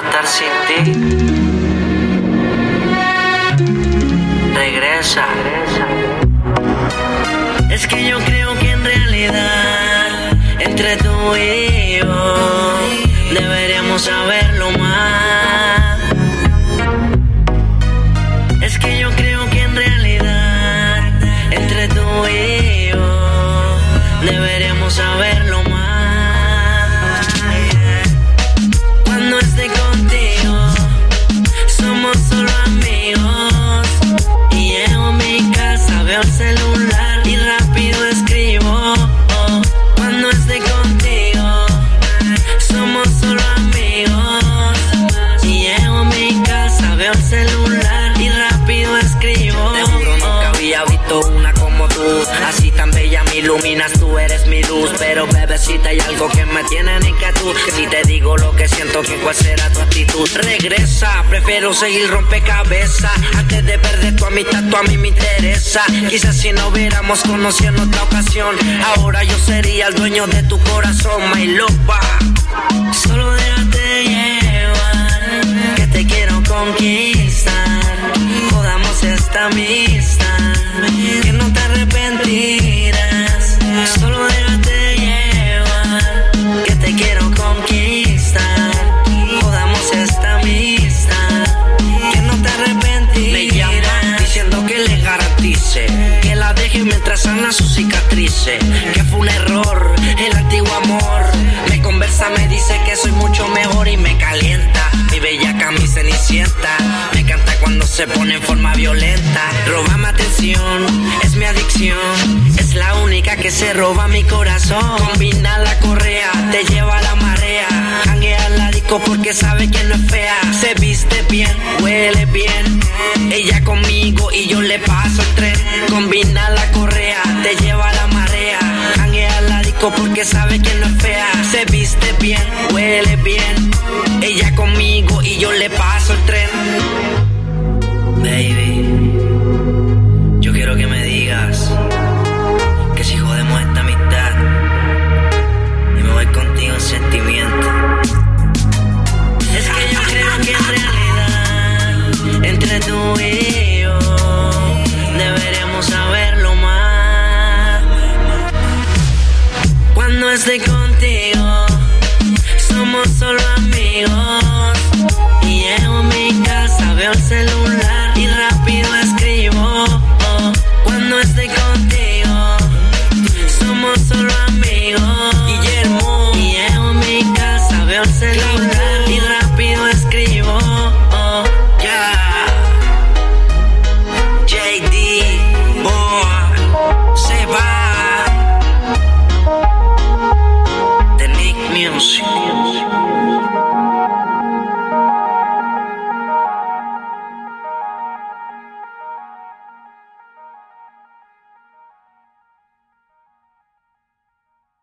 estar sin ti. Regresa. Es que yo creo que en realidad, entre tú y yo, deberíamos saberlo más. Es que yo creo que en realidad, entre tú y yo, deberíamos saberlo Así tan bella me iluminas, tú eres mi luz. Pero bebecita hay algo que me tiene en inquietud. Si te digo lo que siento, que cuál será tu actitud Regresa, prefiero seguir rompecabezas. Antes de perder tu amistad, tú a mí me interesa. Quizás si no hubiéramos conocido en otra ocasión Ahora yo sería el dueño de tu corazón, my lopa Solo déjate garantice Que la deje mientras sana sus cicatrices Que fue un error, el antiguo amor. Me conversa, me dice que soy mucho mejor y me calienta. Mi bellaca, mi cenicienta Me canta cuando se pone en forma violenta. Roba mi atención, es mi adicción Es la única que se roba mi corazón. Combina la correa, te lleva a la marea Janguea al disco porque sabe que no es fea. Se viste bien, huele bien Ella conmigo y yo le paso el tren. Combina la correa, te lleva a la marea. Janguea al disco porque sabe que no es fea. Se viste bien, huele bien. Ella conmigo y yo le paso el tren Cuando esté contigo, somos solo.